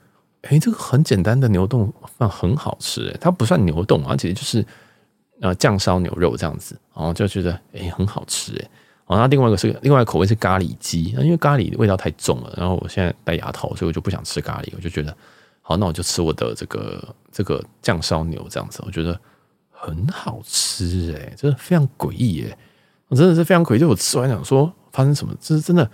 S1: 哎，这个很简单的牛丼饭很好吃哎，它不算牛丼，而且就是呃酱烧牛肉这样子，然后就觉得哎很好吃哎。然后另外一个是另外一个口味是咖喱鸡，那因为咖喱味道太重了，然后我现在戴牙套，所以我就不想吃咖喱，我就觉得好，那我就吃我的这个这个酱烧牛这样子，我觉得很好吃哎，真的非常诡异哎，我真的是非常诡异，就我吃完想说发生什么，这是真的，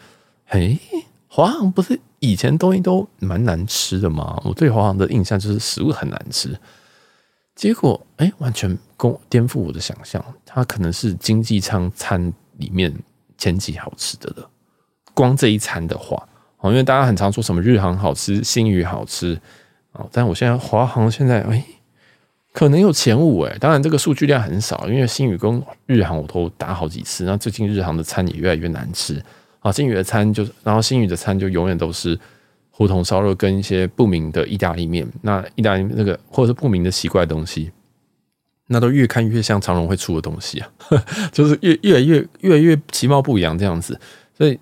S1: 哎，华航不是以前东西都蛮难吃的吗？我对华航的印象就是食物很难吃，结果哎，完全颠覆我的想象，它可能是经济舱餐里面。前几好吃的了，光这一餐的话，哦，因为大家很常说什么日航好吃，新宇好吃，哦，但我现在华航现在哎，可能有前五哎，当然这个数据量很少，因为新宇跟日航我都打好几次，那最近日航的餐也越来越难吃，啊，新宇的餐就，然后新宇的餐就永远都是胡同烧肉跟一些不明的意大利面，那意大利那个或者是不明的奇怪东西。那都越看越像长荣会出的东西啊，就是越越来越越来越其貌不扬这样子，所以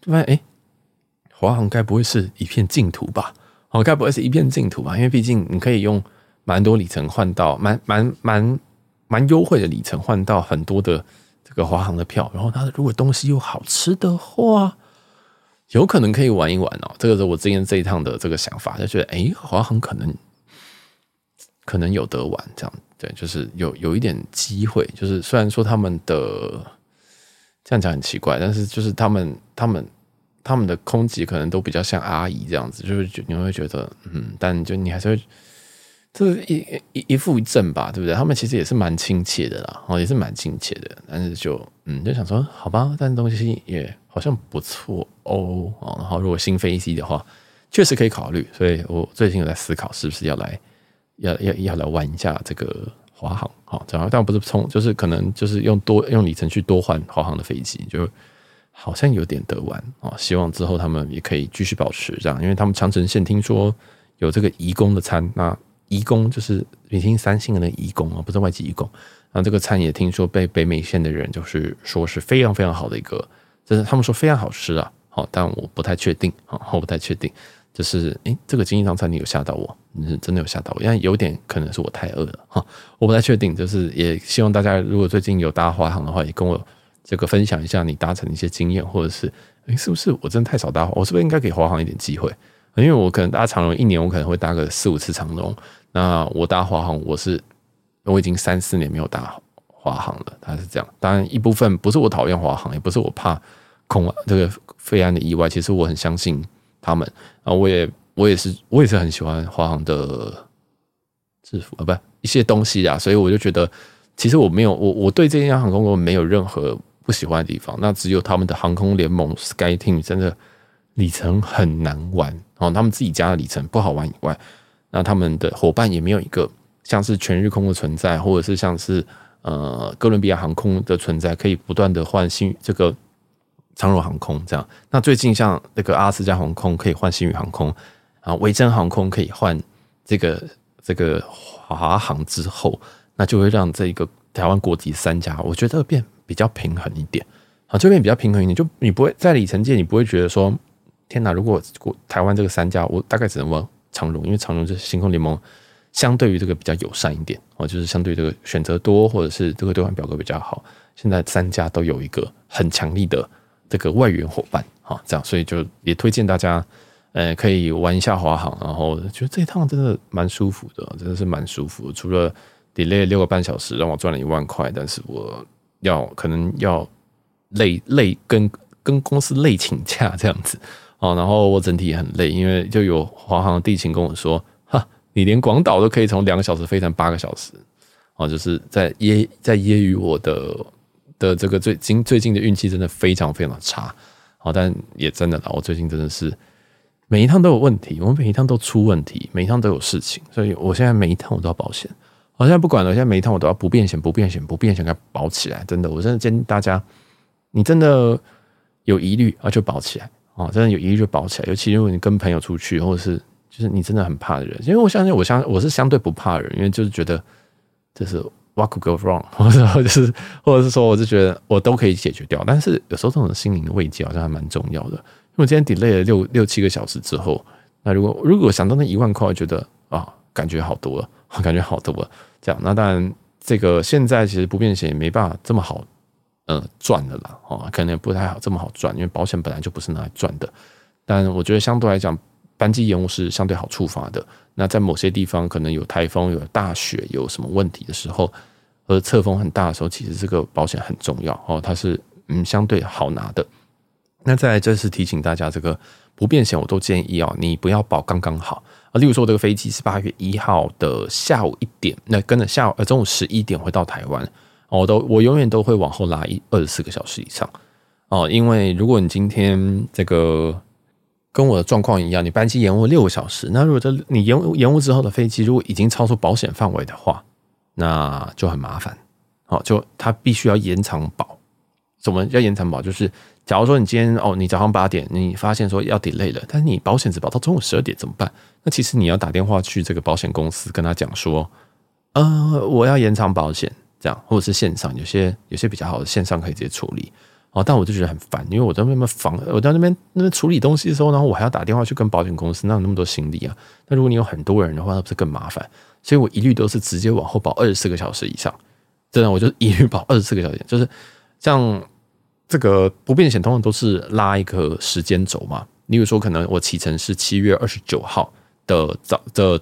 S1: 就发现哎，华航该不会是一片净土吧？哦，该不会是一片净土吧？因为毕竟你可以用蛮多里程换到蛮蛮蛮蛮优惠的里程换到很多的这个华航的票，然后它如果东西又好吃的话，有可能可以玩一玩哦。这个是我之前这一趟的这个想法，就觉得哎，华航可能可能有得玩这样。对，就是有有一点机会，就是虽然说他们的这样讲很奇怪，但是就是他们他们他们的空姐可能都比较像阿姨这样子，就是你会觉得嗯，但就你还是会，就是一一一负一正吧，对不对？他们其实也是蛮亲切的啦，哦，也是蛮亲切的，但是就嗯，就想说好吧，但东西也好像不错哦，然后如果新飞机的话，确实可以考虑，所以我最近有在思考是不是要来。要要要来玩一下这个华航，好，这样但不是冲，就是可能就是用多用里程去多换华航的飞机，就好像有点得玩啊。希望之后他们也可以继续保持这样，因为他们长城线听说有这个移工的餐，那移工就是北京三星的那移工啊，不是外籍移工。那这个餐也听说被北美线的人就是说是非常非常好的一个，就是他们说非常好吃啊，好，但我不太确定啊，我不太确定。就是，诶，这个经济舱餐厅有吓到我，是真的有吓到我，因为有点可能是我太饿了哈，我不太确定。就是也希望大家如果最近有搭华航的话，也跟我这个分享一下你搭乘的一些经验，或者是，诶，是不是我真的太少搭？我是不是应该给华航一点机会？因为我可能搭长荣一年，我可能会搭个四五次长荣。那我搭华航，我是我已经三四年没有搭华航了，它是这样。当然一部分不是我讨厌华航，也不是我怕空这个飞安的意外，其实我很相信。他们。啊，我也我也是我也是很喜欢华航的制服啊，不一些东西啊，所以我就觉得，其实我没有我我对这家航空公司没有任何不喜欢的地方，那只有他们的航空联盟 SkyTeam 真的里程很难玩。哦，他们自己家的里程不好玩以外，那他们的伙伴也没有一个像是全日空的存在，或者是像是呃哥伦比亚航空的存在，可以不断的换新这个。长荣航空这样，那最近像那个阿拉斯加航空可以换新宇航空，啊，维珍航空可以换这个这个华航之后，那就会让这一个台湾国籍三家，我觉得变比较平衡一点。啊，这边比较平衡一点，就你不会在里程界，你不会觉得说，天哪！如果台湾这个三家，我大概只能问长荣，因为长荣就是星空联盟相对于这个比较友善一点哦，就是相对这个选择多，或者是这个兑换表格比较好。现在三家都有一个很强力的这个外援伙伴，哈，这样，所以就也推荐大家，呃，可以玩一下华航，然后觉得这一趟真的蛮舒服的，真的是蛮舒服。除了 delay 六个半小时，让我赚了一万块，但是我要可能要累累跟跟公司累请假这样子。哦，然后我整体也很累，因为就有华航的地勤跟我说：“哈，你连广岛都可以从两个小时飞成八个小时。”哦，就是在揶在揶揄我的的这个最近最近的运气真的非常非常差。好，但也真的啦，我最近真的是每一趟都有问题，我每一趟都出问题，每一趟都有事情，所以我现在每一趟我都要保险。我现在不管了，现在每一趟我都要不变险、不变险、不变险给它保起来。真的，我真的建议大家，你真的有疑虑啊，就保起来。啊，真的有疑虑就保起来，尤其如果你跟朋友出去，或者是就是你真的很怕的人，因为我相信我相我是相对不怕的人，因为就是觉得就是 what could go wrong，或者就是或者是说，我就觉得我都可以解决掉。但是有时候这种心灵的慰藉好像还蛮重要的。因为今天 delay 了六六七个小时之后，那如果如果想到那一万块，我觉得啊，感觉好多了，感觉好多了。这样，那当然这个现在其实不便险也没办法这么好。嗯，赚的啦，哦，可能也不太好这么好赚，因为保险本来就不是拿来赚的。但我觉得相对来讲，班机延误是相对好触发的。那在某些地方可能有台风、有大雪、有什么问题的时候，而侧风很大的时候，其实这个保险很重要哦，它是嗯相对好拿的。那再来，这是提醒大家，这个不便险我都建议啊，你不要保刚刚好啊。例如说，我这个飞机是八月一号的下午一点，那跟着下午呃中午十一点回到台湾。我都我永远都会往后拉一二十四个小时以上哦，因为如果你今天这个跟我的状况一样，你班机延误六个小时，那如果这你延误延误之后的飞机如果已经超出保险范围的话，那就很麻烦。好，就它必须要延长保。怎么叫延长保？就是假如说你今天哦，你早上八点你发现说要 delay 了，但是你保险只保到中午十二点怎么办？那其实你要打电话去这个保险公司跟他讲说，呃，我要延长保险。这样，或者是线上，有些有些比较好的线上可以直接处理哦。但我就觉得很烦，因为我在那边防，我在那边那边处理东西的时候，然后我还要打电话去跟保险公司，哪有那么多心力啊？那如果你有很多人的话，那不是更麻烦？所以我一律都是直接往后保二十四个小时以上。真的，我就一律保二十四个小时，就是像这个不变险，通常都是拉一个时间轴嘛。例如说，可能我启程是七月二十九号的早的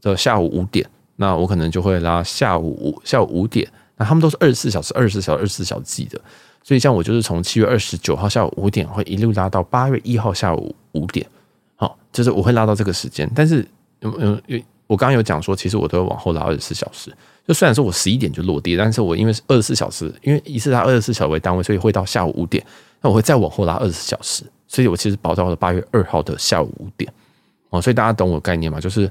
S1: 的下午五点。那我可能就会拉下午五下午五点，那他们都是二十四小时、二十四小时、二十四小时记的，所以像我就是从七月二十九号下午五点会一路拉到八月一号下午五点，好，就是我会拉到这个时间。但是，嗯嗯，因为我刚刚有讲说，其实我都会往后拉二十四小时。就虽然说我十一点就落地，但是我因为是二十四小时，因为一次拉二十四小时为单位，所以会到下午五点。那我会再往后拉二十四小时，所以我其实保到了八月二号的下午五点。哦，所以大家懂我概念吗？就是。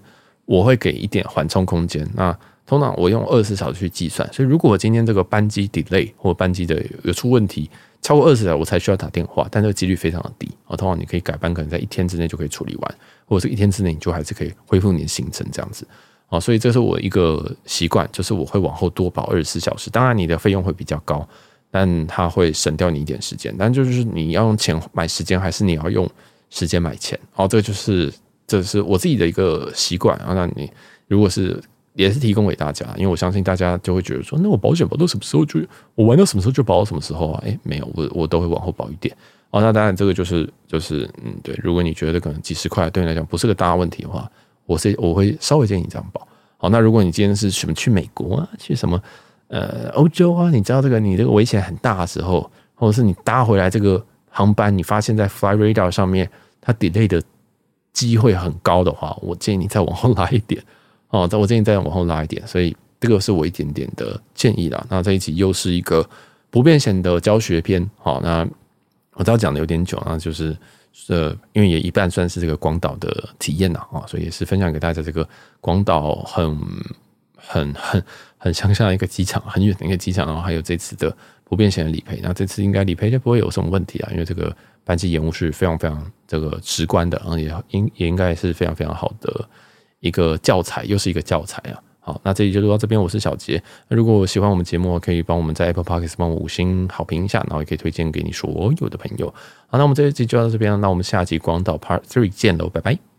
S1: 我会给一点缓冲空间。那通常我用二十四小时去计算，所以如果我今天这个班机 delay 或班机的有出问题，超过二十小时我才需要打电话，但这个几率非常的低。啊，通常你可以改班，可能在一天之内就可以处理完，或者是一天之内你就还是可以恢复你的行程这样子。啊，所以这是我一个习惯，就是我会往后多保二十四小时。当然你的费用会比较高，但它会省掉你一点时间。但就是你要用钱买时间，还是你要用时间买钱？哦，这个就是。这是我自己的一个习惯啊。那你如果是也是提供给大家，因为我相信大家就会觉得说，那我保险保到什么时候就我玩到什么时候就保到什么时候啊？诶，没有，我我都会往后保一点哦。那当然，这个就是就是嗯，对。如果你觉得可能几十块对你来讲不是个大问题的话，我是我会稍微建议你这样保。好，那如果你今天是什么去美国啊，去什么呃欧洲啊，你知道这个你这个危险很大的时候，或者是你搭回来这个航班，你发现在 Flyradar 上面它 delay 的。机会很高的话，我建议你再往后拉一点哦。我建议再往后拉一点，所以这个是我一点点的建议啦。那这一集又是一个不变险的教学篇。好，那我知道讲的有点久，那就是呃，因为也一半算是这个广岛的体验呐啊，所以也是分享给大家这个广岛很很很很乡下一个机场，很远的一个机场，然后还有这次的不便险的理赔。那这次应该理赔就不会有什么问题啊，因为这个。班机延误是非常非常这个直观的，然后也应也应该是非常非常好的一个教材，又是一个教材啊！好，那这里就录到这边，我是小杰。那如果喜欢我们节目，可以帮我们在 Apple Podcast 帮我五星好评一下，然后也可以推荐给你所有的朋友。好，那我们这一集就到这边了，那我们下集广岛 Part Three 见喽，拜拜。